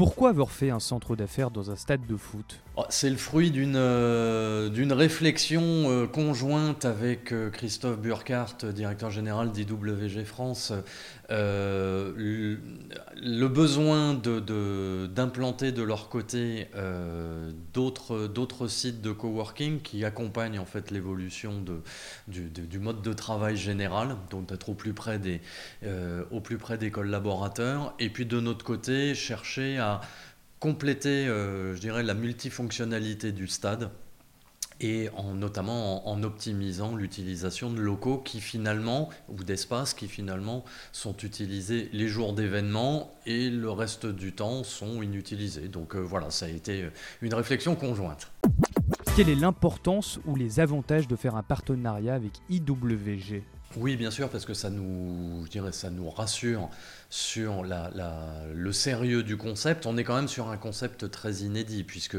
Pourquoi avoir fait un centre d'affaires dans un stade de foot oh, C'est le fruit d'une euh, réflexion euh, conjointe avec euh, Christophe Burkhardt, directeur général d'IWG France. Le, besoin d'implanter de, de, leur côté d'autres sites de coworking qui accompagnent en fait l'évolution du, du, mode de travail général, donc d'être au plus près des, au plus près des collaborateurs. Et puis de notre côté, chercher à compléter, euh, je dirais, la multifonctionnalité du stade et en, notamment en, optimisant l'utilisation de locaux qui finalement, ou d'espaces qui finalement sont utilisés les jours d'événements et le reste du temps sont inutilisés. Donc euh, voilà, ça a été une réflexion conjointe. Quelle est l'importance ou les avantages de faire un partenariat avec IWG oui, bien sûr, parce que ça nous, je dirais, ça nous rassure sur le sérieux du concept. On est quand même sur un concept très inédit, puisque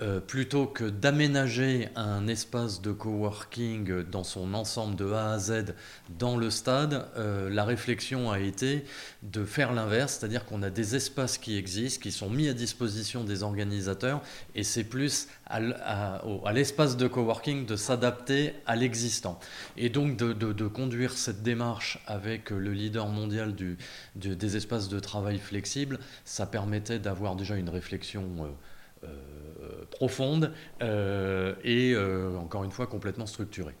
euh, plutôt que d'aménager un espace de coworking dans son ensemble de A à Z dans le stade, euh, la réflexion a été de faire l'inverse, c'est-à-dire qu'on a des espaces qui existent, qui sont mis à disposition des organisateurs, et c'est plus à, l'espace de coworking de s'adapter à l'existant. Et donc de, de, de conduire cette démarche avec le leader mondial des espaces de travail flexibles, ça permettait d'avoir déjà une réflexion euh, euh, profonde euh, et encore une fois complètement structurée.